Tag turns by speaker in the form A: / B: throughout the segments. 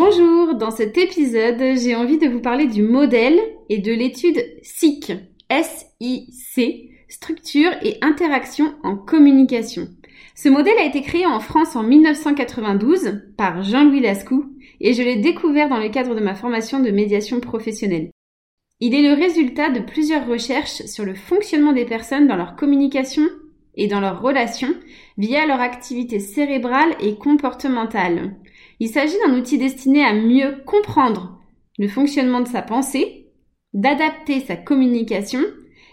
A: Bonjour, dans cet épisode, j'ai envie de vous parler du modèle et de l'étude SIC, S-I-C, structure et interaction en communication. Ce modèle a été créé en France en 1992 par Jean-Louis Lascou et je l'ai découvert dans le cadre de ma formation de médiation professionnelle. Il est le résultat de plusieurs recherches sur le fonctionnement des personnes dans leur communication et dans leurs relations via leur activité cérébrale et comportementale. Il s'agit d'un outil destiné à mieux comprendre le fonctionnement de sa pensée, d'adapter sa communication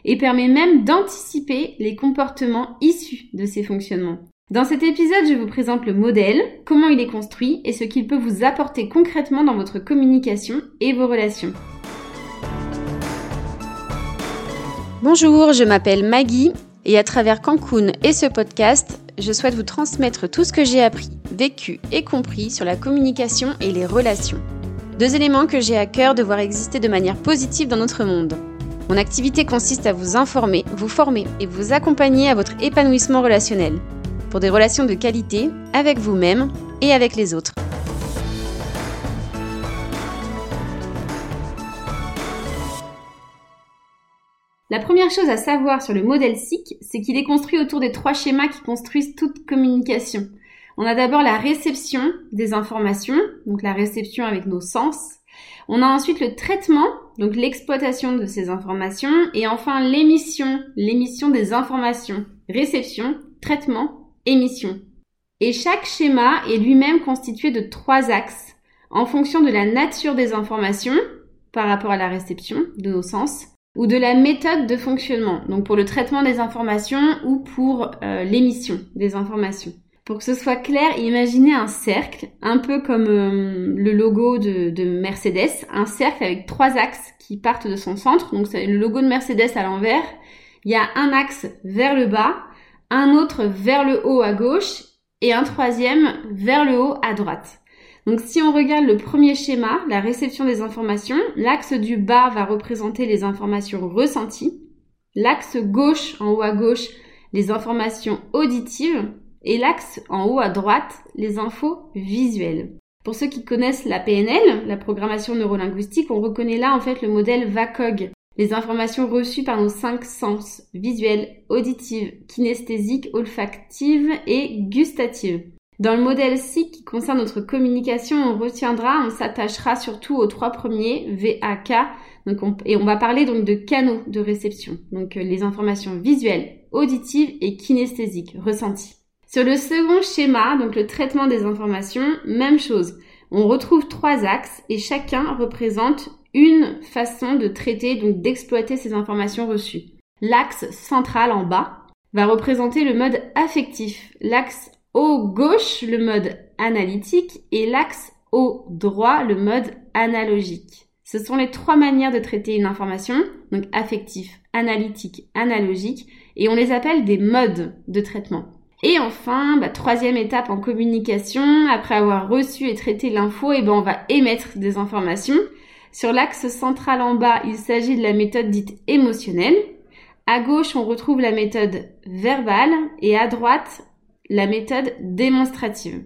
A: et permet même d'anticiper les comportements issus de ces fonctionnements. Dans cet épisode, je vous présente le modèle, comment il est construit et ce qu'il peut vous apporter concrètement dans votre communication et vos relations.
B: Bonjour, je m'appelle Maggie et à travers Cancun et ce podcast, je souhaite vous transmettre tout ce que j'ai appris, vécu et compris sur la communication et les relations. Deux éléments que j'ai à cœur de voir exister de manière positive dans notre monde. Mon activité consiste à vous informer, vous former et vous accompagner à votre épanouissement relationnel pour des relations de qualité avec vous-même et avec les autres.
A: La première chose à savoir sur le modèle SIC, c'est qu'il est construit autour des trois schémas qui construisent toute communication. On a d'abord la réception des informations, donc la réception avec nos sens. On a ensuite le traitement, donc l'exploitation de ces informations. Et enfin l'émission, l'émission des informations. Réception, traitement émission. Et chaque schéma est lui-même constitué de trois axes en fonction de la nature des informations par rapport à la réception de nos sens ou de la méthode de fonctionnement, donc pour le traitement des informations ou pour euh, l'émission des informations. Pour que ce soit clair, imaginez un cercle, un peu comme euh, le logo de, de, Mercedes, un cercle avec trois axes qui partent de son centre. Donc c'est le logo de Mercedes à l'envers. Il y a un axe vers le bas un autre vers le haut à gauche et un troisième vers le haut à droite. Donc si on regarde le premier schéma, la réception des informations, l'axe du bas va représenter les informations ressenties, l'axe gauche en haut à gauche, les informations auditives et l'axe en haut à droite, les infos visuelles. Pour ceux qui connaissent la PNL, la programmation neurolinguistique, on reconnaît là en fait le modèle VACOG, les informations reçues par nos cinq sens, visuels, auditives, kinesthésiques, olfactives et gustatives. Dans le modèle SIC qui concerne notre communication, on retiendra, on s'attachera surtout aux trois premiers, VAK, donc et on va parler donc de canaux de réception, donc euh, les informations visuelles, auditives et kinesthésiques, ressenties. Sur le second schéma, donc le traitement des informations, même chose. On retrouve trois axes et chacun représente une façon de traiter, donc d'exploiter ces informations reçues. L'axe central en bas va représenter le mode affectif, l'axe haut gauche le mode analytique et l'axe haut droit le mode analogique. Ce sont les trois manières de traiter une information, donc affectif, analytique, analogique, et on les appelle des modes de traitement. Et enfin, bah, troisième étape en communication, après avoir reçu et traité l'info, et eh ben on va émettre des informations. Sur l'axe central en bas, il s'agit de la méthode dite émotionnelle. À gauche, on retrouve la méthode verbale et à droite, la méthode démonstrative.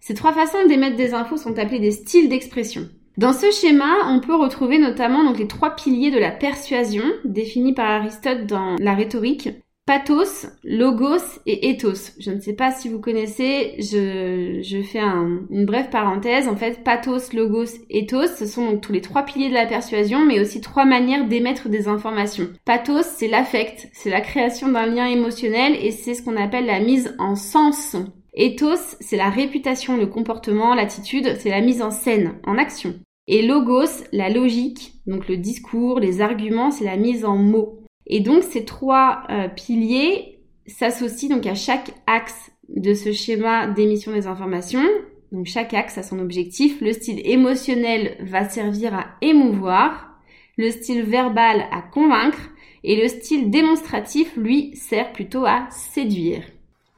A: Ces trois façons d'émettre des infos sont appelées des styles d'expression. Dans ce schéma, on peut retrouver notamment les trois piliers de la persuasion définis par Aristote dans la rhétorique pathos, logos et ethos. Je ne sais pas si vous connaissez, je, fais une brève parenthèse. En fait, pathos, logos, ethos, ce sont donc tous les trois piliers de la persuasion, mais aussi trois manières d'émettre des informations. Pathos, c'est l'affect, c'est la création d'un lien émotionnel et c'est ce qu'on appelle la mise en sens. Ethos, c'est la réputation, le comportement, l'attitude, c'est la mise en scène, en action. Et logos, la logique, donc le discours, les arguments, c'est la mise en mots. Et donc ces trois euh, piliers s'associent donc à chaque axe de ce schéma d'émission des informations. Donc chaque axe a son objectif. Le style émotionnel va servir à émouvoir, le style verbal à convaincre et le style démonstratif, lui, sert plutôt à séduire.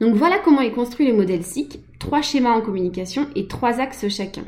A: Donc voilà comment est construit le modèle SIC, trois schémas en communication et trois axes chacun.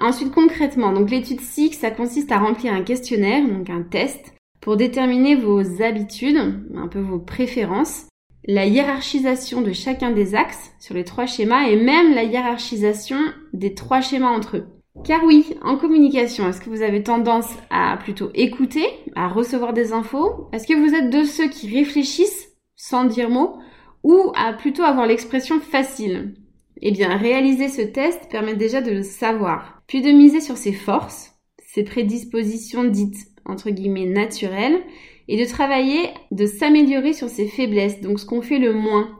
A: Ensuite concrètement, donc l'étude SIC, ça consiste à remplir un questionnaire, donc un test, pour déterminer vos habitudes, un peu vos préférences, la hiérarchisation de chacun des axes sur les trois schémas et même la hiérarchisation des trois schémas entre eux. Car oui, en communication, est-ce que vous avez tendance à plutôt écouter, à recevoir des infos? Est-ce que vous êtes de ceux qui réfléchissent sans dire mot ou à plutôt avoir l'expression facile? Eh bien, réaliser ce test permet déjà de le savoir, puis de miser sur ses forces, ses prédispositions dites entre guillemets naturelles, et de travailler, de s'améliorer sur ses faiblesses, donc ce qu'on fait le moins.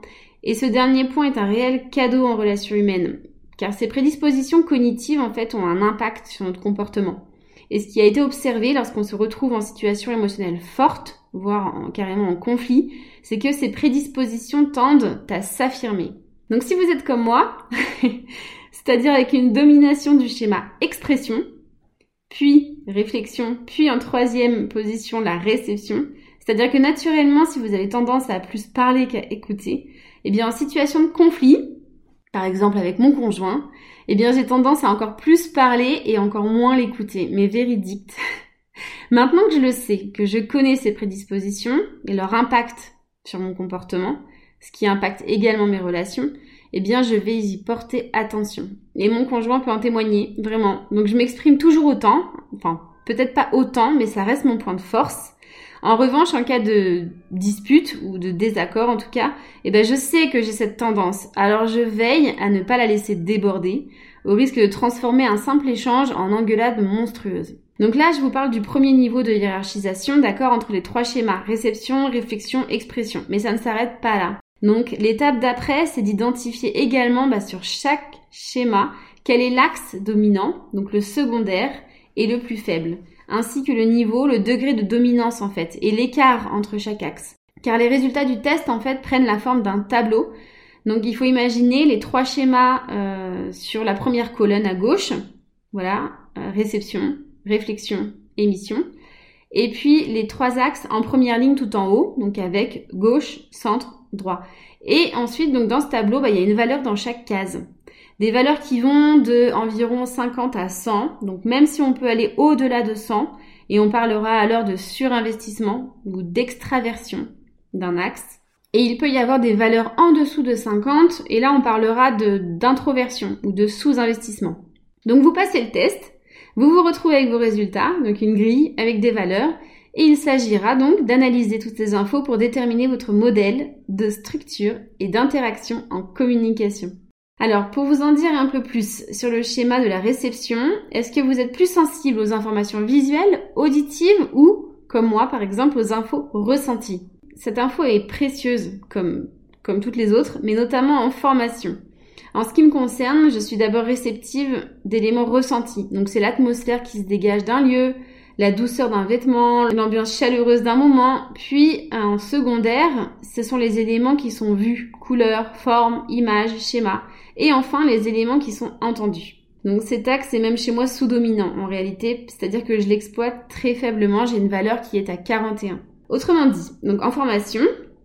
A: Et ce dernier point est un réel cadeau en relation humaine car ces prédispositions cognitives en fait ont un impact sur notre comportement. Et ce qui a été observé lorsqu'on se retrouve en situation émotionnelle forte, voire carrément en conflit, c'est que ces prédispositions tendent à s'affirmer. Donc si vous êtes comme moi, c'est-à-dire avec une domination du schéma expression, puis réflexion, puis en troisième position la réception, c'est-à-dire que naturellement si vous avez tendance à plus parler qu'à écouter, eh bien en situation de conflit, par exemple avec mon conjoint, eh bien j'ai tendance à encore plus parler et encore moins l'écouter, mais véridique. Maintenant que je le sais, que je connais ces prédispositions et leur impact sur mon comportement, ce qui impacte également mes relations, eh bien je vais y porter attention. Et mon conjoint peut en témoigner, vraiment. Donc je m'exprime toujours autant, enfin peut-être pas autant, mais ça reste mon point de force. En revanche, en cas de dispute ou de désaccord en tout cas, eh ben je sais que j'ai cette tendance. Alors je veille à ne pas la laisser déborder, au risque de transformer un simple échange en engueulade monstrueuse. Donc là, je vous parle du premier niveau de hiérarchisation, d'accord, entre les trois schémas, réception, réflexion, expression. Mais ça ne s'arrête pas là. Donc l'étape d'après, c'est d'identifier également bah, sur chaque schéma quel est l'axe dominant, donc le secondaire, et le plus faible ainsi que le niveau, le degré de dominance en fait, et l'écart entre chaque axe. Car les résultats du test en fait prennent la forme d'un tableau. Donc il faut imaginer les trois schémas euh, sur la première colonne à gauche, voilà, euh, réception, réflexion, émission. Et puis les trois axes en première ligne tout en haut, donc avec gauche, centre, droit. Et ensuite, donc dans ce tableau, bah, il y a une valeur dans chaque case. Des valeurs qui vont de environ 50 à 100. Donc même si on peut aller au-delà de 100, et on parlera alors de surinvestissement ou d'extraversion d'un axe. Et il peut y avoir des valeurs en dessous de 50, et là on parlera d'introversion ou de sous-investissement. Donc vous passez le test, vous vous retrouvez avec vos résultats, donc une grille avec des valeurs, et il s'agira donc d'analyser toutes ces infos pour déterminer votre modèle de structure et d'interaction en communication. Alors, pour vous en dire un peu plus sur le schéma de la réception, est-ce que vous êtes plus sensible aux informations visuelles, auditives ou, comme moi par exemple, aux infos ressenties? Cette info est précieuse, comme, comme toutes les autres, mais notamment en formation. En ce qui me concerne, je suis d'abord réceptive d'éléments ressentis. Donc c'est l'atmosphère qui se dégage d'un lieu, la douceur d'un vêtement, l'ambiance chaleureuse d'un moment. Puis en secondaire, ce sont les éléments qui sont vus, couleurs, formes, images, schémas. Et enfin, les éléments qui sont entendus. Donc cet axe est même chez moi sous-dominant en réalité, c'est-à-dire que je l'exploite très faiblement, j'ai une valeur qui est à 41. Autrement dit, donc en formation,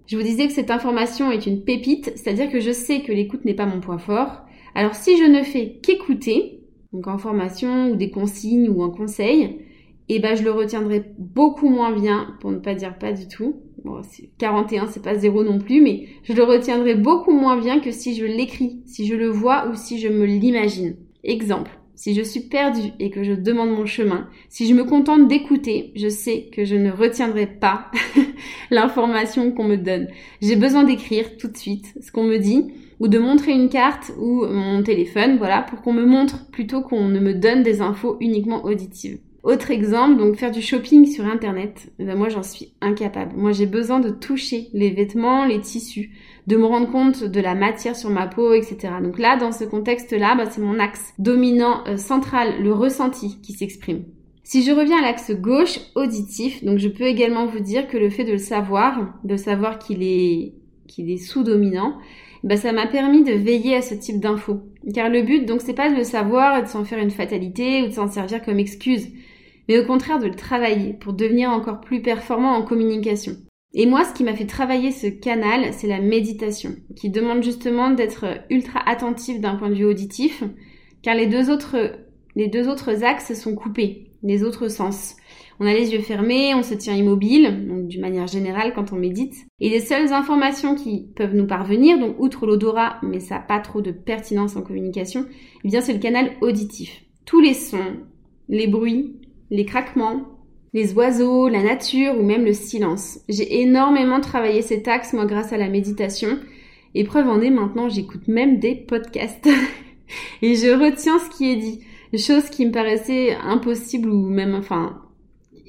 A: je vous disais que cette information est une pépite, c'est-à-dire que je sais que l'écoute n'est pas mon point fort. Alors si je ne fais qu'écouter, donc en formation ou des consignes ou un conseil, et eh ben je le retiendrai beaucoup moins bien, pour ne pas dire pas du tout. Bon, 41, c'est pas zéro non plus, mais je le retiendrai beaucoup moins bien que si je l'écris, si je le vois ou si je me l'imagine. Exemple, si je suis perdue et que je demande mon chemin, si je me contente d'écouter, je sais que je ne retiendrai pas l'information qu'on me donne. J'ai besoin d'écrire tout de suite ce qu'on me dit ou de montrer une carte ou mon téléphone, voilà, pour qu'on me montre plutôt qu'on ne me donne des infos uniquement auditives. Autre exemple, donc faire du shopping sur internet, ben moi j'en suis incapable. Moi j'ai besoin de toucher les vêtements, les tissus, de me rendre compte de la matière sur ma peau, etc. Donc là, dans ce contexte-là, bah, c'est mon axe dominant euh, central, le ressenti qui s'exprime. Si je reviens à l'axe gauche, auditif, donc je peux également vous dire que le fait de le savoir, de savoir qu'il est, qu'il est sous-dominant, bah, ça m'a permis de veiller à ce type d'infos. Car le but, donc, c'est pas de le savoir et de s'en faire une fatalité ou de s'en servir comme excuse mais au contraire de le travailler pour devenir encore plus performant en communication. Et moi, ce qui m'a fait travailler ce canal, c'est la méditation, qui demande justement d'être ultra attentif d'un point de vue auditif, car les deux autres, les deux autres axes sont coupés, les autres sens. On a les yeux fermés, on se tient immobile, donc d'une manière générale quand on médite. Et les seules informations qui peuvent nous parvenir, donc outre l'odorat, mais ça n'a pas trop de pertinence en communication, eh bien c'est le canal auditif. tous les sons, les bruits, les craquements, les oiseaux, la nature ou même le silence. J'ai énormément travaillé cet axe, moi, grâce à la méditation. Et preuve en est, maintenant, j'écoute même des podcasts. et je retiens ce qui est dit. Chose qui me paraissait impossible ou même, enfin,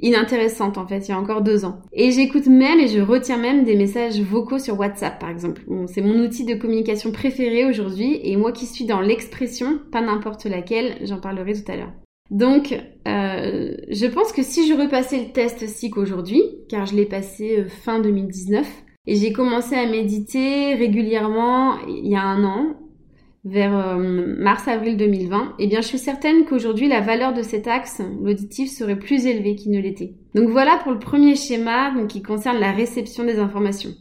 A: inintéressante en fait, il y a encore deux ans. Et j'écoute même et je retiens même des messages vocaux sur WhatsApp par exemple. c'est mon outil de communication préféré aujourd'hui et moi qui suis dans l'expression, pas n'importe laquelle, j'en parlerai tout à l'heure. Donc, euh, je pense que si je repassais le test SIC aujourd'hui, car je l'ai passé euh, fin 2019, et j'ai commencé à méditer régulièrement il y a un an, vers euh, mars-avril 2020, eh bien je suis certaine qu'aujourd'hui la valeur de cet axe, l'auditif, serait plus élevée qu'il ne l'était. Donc voilà pour le premier schéma qui concerne la réception des informations.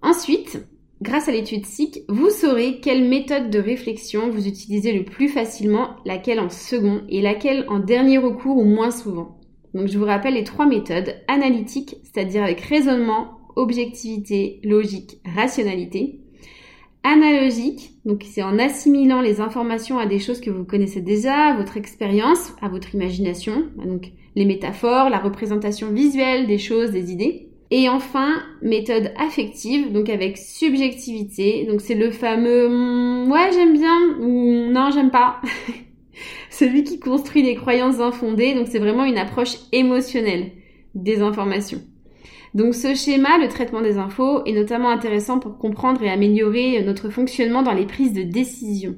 A: Ensuite, grâce à l'étude SIC, vous saurez quelle méthode de réflexion vous utilisez le plus facilement, laquelle en second et laquelle en dernier recours ou moins souvent. Donc je vous rappelle les trois méthodes analytiques, c'est-à-dire avec raisonnement, objectivité, logique, rationalité analogique, donc c'est en assimilant les informations à des choses que vous connaissez déjà, à votre expérience, à votre imagination, donc les métaphores, la représentation visuelle des choses, des idées. Et enfin, méthode affective, donc avec subjectivité, donc c'est le fameux hmm, ouais j'aime bien ou non j'aime pas. Celui qui construit des croyances infondées, donc c'est vraiment une approche émotionnelle des informations. Donc ce schéma, le traitement des infos, est notamment intéressant pour comprendre et améliorer notre fonctionnement dans les prises de décision.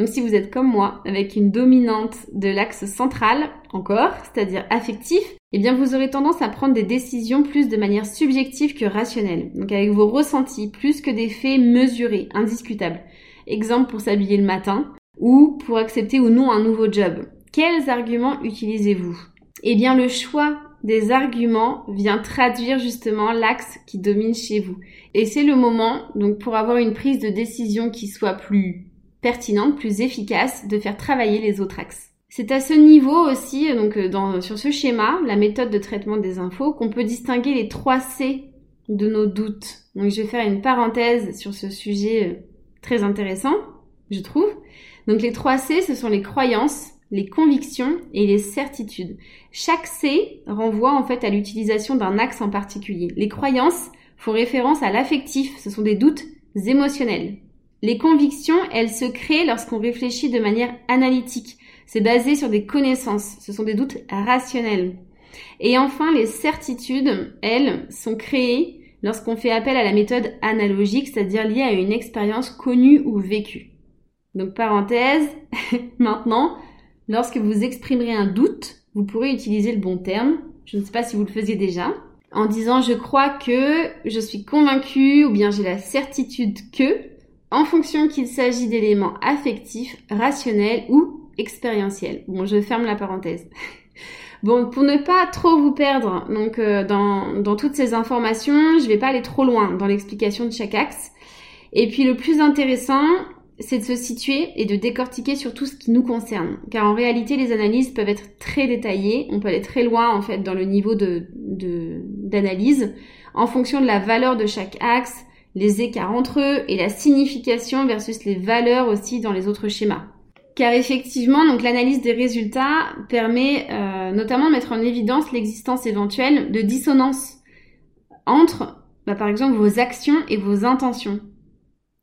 A: Donc si vous êtes comme moi, avec une dominante de l'axe central, encore, c'est-à-dire affectif, eh bien vous aurez tendance à prendre des décisions plus de manière subjective que rationnelle. Donc avec vos ressentis plus que des faits mesurés, indiscutables. Exemple pour s'habiller le matin ou pour accepter ou non un nouveau job. Quels arguments utilisez-vous? Eh bien le choix des arguments vient traduire justement l'axe qui domine chez vous. Et c'est le moment, donc pour avoir une prise de décision qui soit plus pertinente, plus efficace, de faire travailler les autres axes. C'est à ce niveau aussi, donc euh, dans, sur ce schéma, la méthode de traitement des infos, qu'on peut distinguer les trois C de nos doutes. Donc je vais faire une parenthèse sur ce sujet euh, très intéressant, je trouve. Donc les trois C, ce sont les croyances, les convictions et les certitudes. Chaque C renvoie en fait à l'utilisation d'un axe en particulier. Les croyances font référence à l'affectif, ce sont des doutes émotionnels. Les convictions, elles se créent lorsqu'on réfléchit de manière analytique. C'est basé sur des connaissances, ce sont des doutes rationnels. Et enfin, les certitudes, elles, sont créées lorsqu'on fait appel à la méthode analogique, c'est-à-dire liée à une expérience connue ou vécue. Donc parenthèse, maintenant, Lorsque vous exprimerez un doute, vous pourrez utiliser le bon terme. Je ne sais pas si vous le faisiez déjà. En disant je crois que, je suis convaincu ou bien j'ai la certitude que, en fonction qu'il s'agit d'éléments affectifs, rationnels ou expérientiels. Bon, je ferme la parenthèse. Bon, pour ne pas trop vous perdre donc euh, dans, dans toutes ces informations, je vais pas aller trop loin dans l'explication de chaque axe. Et puis le plus intéressant, c'est de se situer et de décortiquer sur tout ce qui nous concerne. Car en réalité, les analyses peuvent être très détaillées, on peut aller très loin en fait dans le niveau de, d'analyse, en fonction de la valeur de chaque axe, les écarts entre eux et la signification versus les valeurs aussi dans les autres schémas. Car effectivement, l'analyse des résultats permet euh, notamment de mettre en évidence l'existence éventuelle de dissonance entre, bah, par exemple, vos actions et vos intentions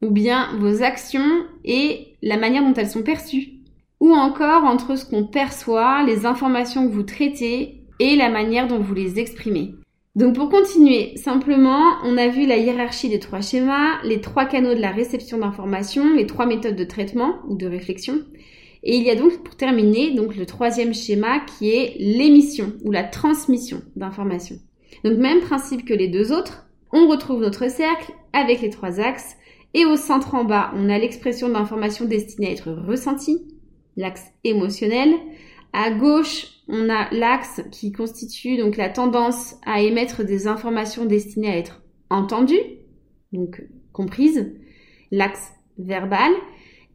A: ou bien vos actions et la manière dont elles sont perçues, ou encore entre ce qu'on perçoit, les informations que vous traitez et la manière dont vous les exprimez. Donc pour continuer, simplement, on a vu la hiérarchie des trois schémas, les trois canaux de la réception d'informations, les trois méthodes de traitement ou de réflexion. Et il y a donc pour terminer donc le troisième schéma qui est l'émission ou la transmission d'informations. Donc même principe que les deux autres, on retrouve notre cercle avec les trois axes et au centre en bas, on a l'expression d'information destinée à être ressentie, l'axe émotionnel. À gauche, on a l'axe qui constitue donc la tendance à émettre des informations destinées à être entendues, donc comprises, l'axe verbal.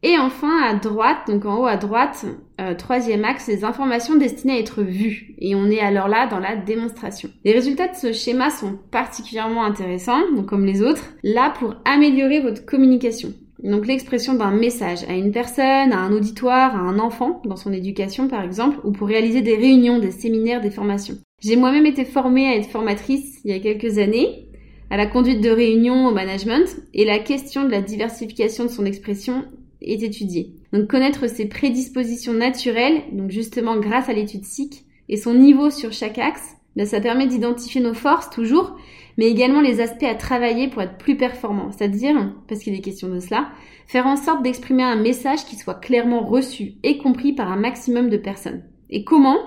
A: Et enfin, à droite, donc en haut à droite, euh, troisième axe, les informations destinées à être vues. Et on est alors là dans la démonstration. Les résultats de ce schéma sont particulièrement intéressants, donc comme les autres, là pour améliorer votre communication. Donc l'expression d'un message à une personne, à un auditoire, à un enfant, dans son éducation par exemple, ou pour réaliser des réunions, des séminaires, des formations. J'ai moi-même été formée à être formatrice il y a quelques années, à la conduite de réunions, au management, et la question de la diversification de son expression est étudiée. Donc connaître ses prédispositions naturelles, donc justement grâce à l'étude SIC, et son niveau sur chaque axe, ben, ça permet d'identifier nos forces toujours, mais également les aspects à travailler pour être plus performant. C'est-à-dire, parce qu'il est question de cela, faire en sorte d'exprimer un message qui soit clairement reçu et compris par un maximum de personnes. Et comment?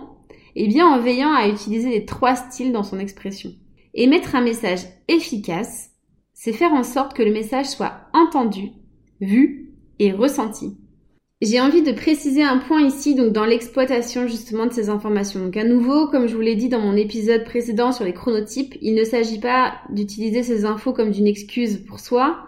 A: Eh bien en veillant à utiliser les trois styles dans son expression. Émettre un message efficace, c'est faire en sorte que le message soit entendu, vu et ressenti. J'ai envie de préciser un point ici, donc dans l'exploitation justement de ces informations. Donc à nouveau, comme je vous l'ai dit dans mon épisode précédent sur les chronotypes, il ne s'agit pas d'utiliser ces infos comme d'une excuse pour soi,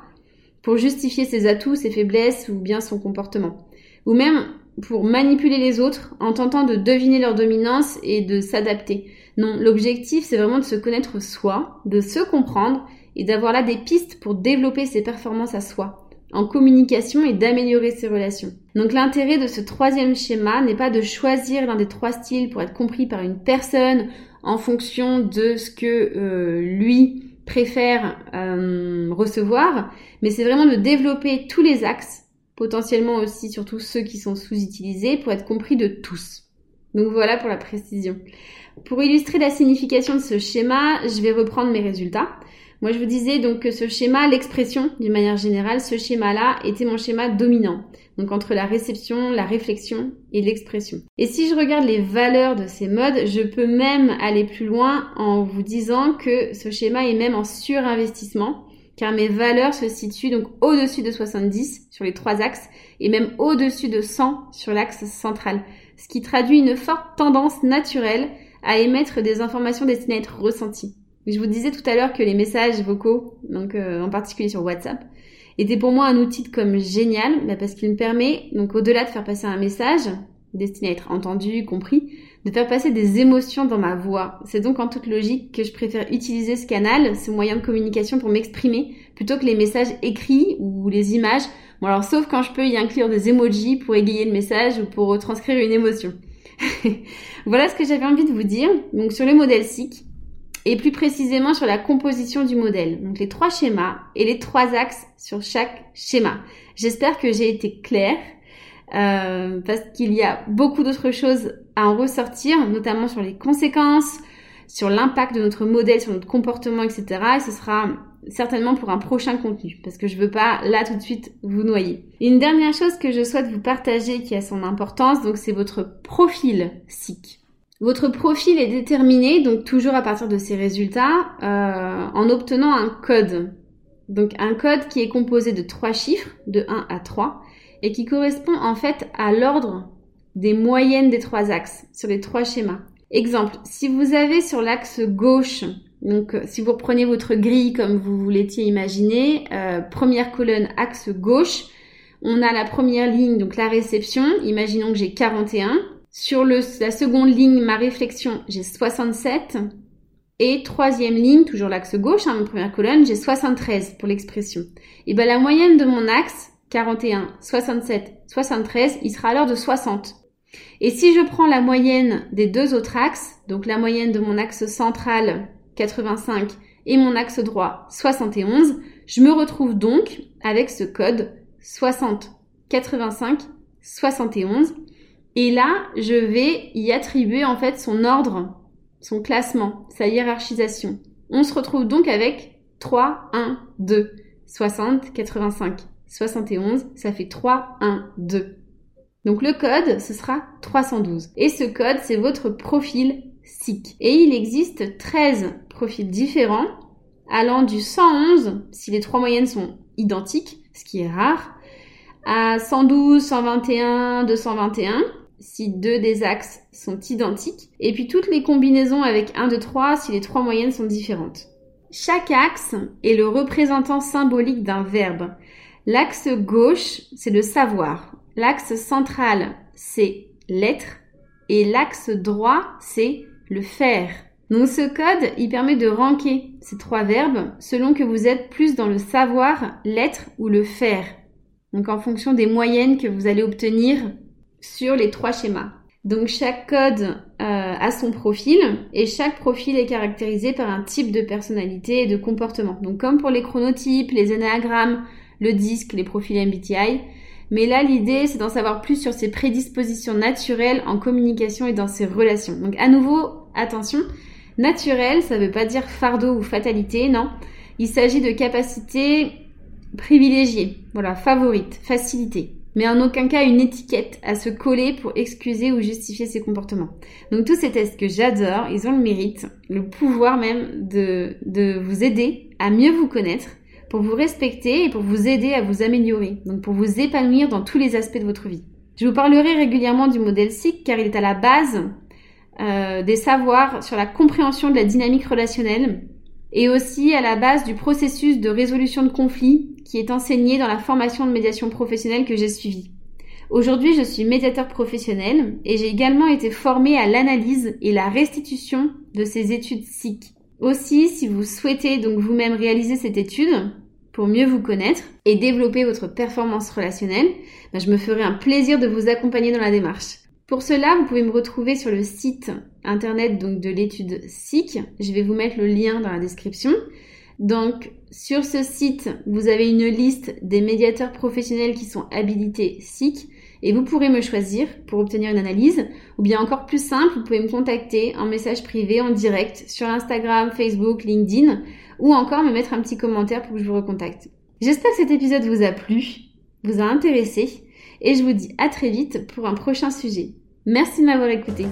A: pour justifier ses atouts, ses faiblesses ou bien son comportement. Ou même pour manipuler les autres en tentant de deviner leur dominance et de s'adapter. Non, l'objectif c'est vraiment de se connaître soi, de se comprendre et d'avoir là des pistes pour développer ses performances à soi en communication et d'améliorer ses relations. Donc l'intérêt de ce troisième schéma n'est pas de choisir l'un des trois styles pour être compris par une personne en fonction de ce que euh, lui préfère euh, recevoir, mais c'est vraiment de développer tous les axes, potentiellement aussi surtout ceux qui sont sous-utilisés, pour être compris de tous. Donc voilà pour la précision. Pour illustrer la signification de ce schéma, je vais reprendre mes résultats. Moi, je vous disais donc que ce schéma, l'expression d'une manière générale, ce schéma-là était mon schéma dominant. Donc entre la réception, la réflexion et l'expression. Et si je regarde les valeurs de ces modes, je peux même aller plus loin en vous disant que ce schéma est même en surinvestissement car mes valeurs se situent donc au-dessus de 70 sur les trois axes et même au-dessus de 100 sur l'axe central, ce qui traduit une forte tendance naturelle à émettre des informations destinées à être ressenties. Je vous disais tout à l'heure que les messages vocaux, donc euh, en particulier sur WhatsApp, étaient pour moi un outil comme génial, bah, parce qu'il me permet, donc au-delà de faire passer un message destiné à être entendu, compris, de faire passer des émotions dans ma voix. C'est donc en toute logique que je préfère utiliser ce canal, ce moyen de communication pour m'exprimer, plutôt que les messages écrits ou les images. Bon alors sauf quand je peux y inclure des emojis pour égayer le message ou pour retranscrire une émotion. voilà ce que j'avais envie de vous dire. Donc sur le modèle SIC, et plus précisément sur la composition du modèle. Donc les trois schémas et les trois axes sur chaque schéma. J'espère que j'ai été claire euh, parce qu'il y a beaucoup d'autres choses à en ressortir, notamment sur les conséquences, sur l'impact de notre modèle sur notre comportement, etc. Et ce sera certainement pour un prochain contenu, parce que je veux pas là tout de suite vous noyer. une dernière chose que je souhaite vous partager qui a son importance, donc c'est votre profil SIC. Votre profil est déterminé, donc toujours à partir de ces résultats, euh, en obtenant un code. Donc un code qui est composé de trois chiffres, de 1 à 3, et qui correspond en fait à l'ordre des moyennes des trois axes sur les trois schémas. Exemple, si vous avez sur l'axe gauche, donc si vous reprenez votre grille comme vous l'étiez imaginé, euh, première colonne axe gauche, on a la première ligne, donc la réception, imaginons que j'ai 41, sur la seconde ligne, ma réflexion, j'ai 67. Et troisième ligne, toujours l'axe gauche, hein, ma première colonne, j'ai 73 pour l'expression. Et ben la moyenne de mon axe, 41, 67, 73, il sera alors de 60. Et si je prends la moyenne des deux autres axes, donc la moyenne de mon axe central, 85, et mon axe droit, 71, je me retrouve donc avec ce code 60, 85, 71 et là, je vais y attribuer en fait son ordre, son classement, sa hiérarchisation. On se retrouve donc avec 3, 1, 2, 60, 85, 71, ça fait 3, 1, 2. Donc le code, ce sera 312. Et ce code, c'est votre profil SIC. Et il existe 13 profils différents, allant du 111, si les trois moyennes sont identiques, ce qui est rare, à 112, 121, 221, si deux des axes sont identiques, et puis toutes les combinaisons avec 1, 2, 3 si les trois moyennes sont différentes. Chaque axe est le représentant symbolique d'un verbe. L'axe gauche, c'est le savoir. L'axe central, c'est l'être. Et l'axe droit, c'est le faire. Donc ce code, il permet de ranker ces trois verbes selon que vous êtes plus dans le savoir, l'être ou le faire. Donc en fonction des moyennes que vous allez obtenir sur les trois schémas. Donc chaque code euh, a son profil et chaque profil est caractérisé par un type de personnalité et de comportement. Donc comme pour les chronotypes, les énéagrammes, le disque, les profils MBTI. Mais là, l'idée, c'est d'en savoir plus sur ses prédispositions naturelles en communication et dans ses relations. Donc à nouveau, attention, naturel, ça veut pas dire fardeau ou fatalité, non. Il s'agit de capacités privilégiées, voilà, favorites, facilitées mais en aucun cas une étiquette à se coller pour excuser ou justifier ses comportements. Donc tous ces tests que j'adore, ils ont le mérite, le pouvoir même de, vous aider à mieux vous connaître, pour vous respecter et pour vous aider à vous améliorer, donc pour vous épanouir dans tous les aspects de votre vie. Je vous parlerai régulièrement du modèle SIC car il est à la base euh, des savoirs sur la compréhension de la dynamique relationnelle et aussi à la base du processus de résolution de conflits qui est enseigné dans la formation de médiation professionnelle que j'ai suivie. Aujourd'hui, je suis médiateur professionnel et j'ai également été formée à l'analyse et la restitution de ces études SIC. Aussi, si vous souhaitez donc vous-même réaliser cette étude pour mieux vous connaître et développer votre performance relationnelle, ben, je me ferai un plaisir de vous accompagner dans la démarche. Pour cela, vous pouvez me retrouver sur le site internet de l'étude SIC. Je vais vous mettre le lien dans la description. Donc, sur ce site, vous avez une liste des médiateurs professionnels qui sont habilités SIC et vous pourrez me choisir pour obtenir une analyse ou bien encore plus simple, vous pouvez me contacter en message privé en direct sur Instagram, Facebook, LinkedIn ou encore me mettre un petit commentaire pour que je vous recontacte. J'espère que cet épisode vous a plu, vous a intéressé et je vous dis à très vite pour un prochain sujet. Merci de m'avoir écouté.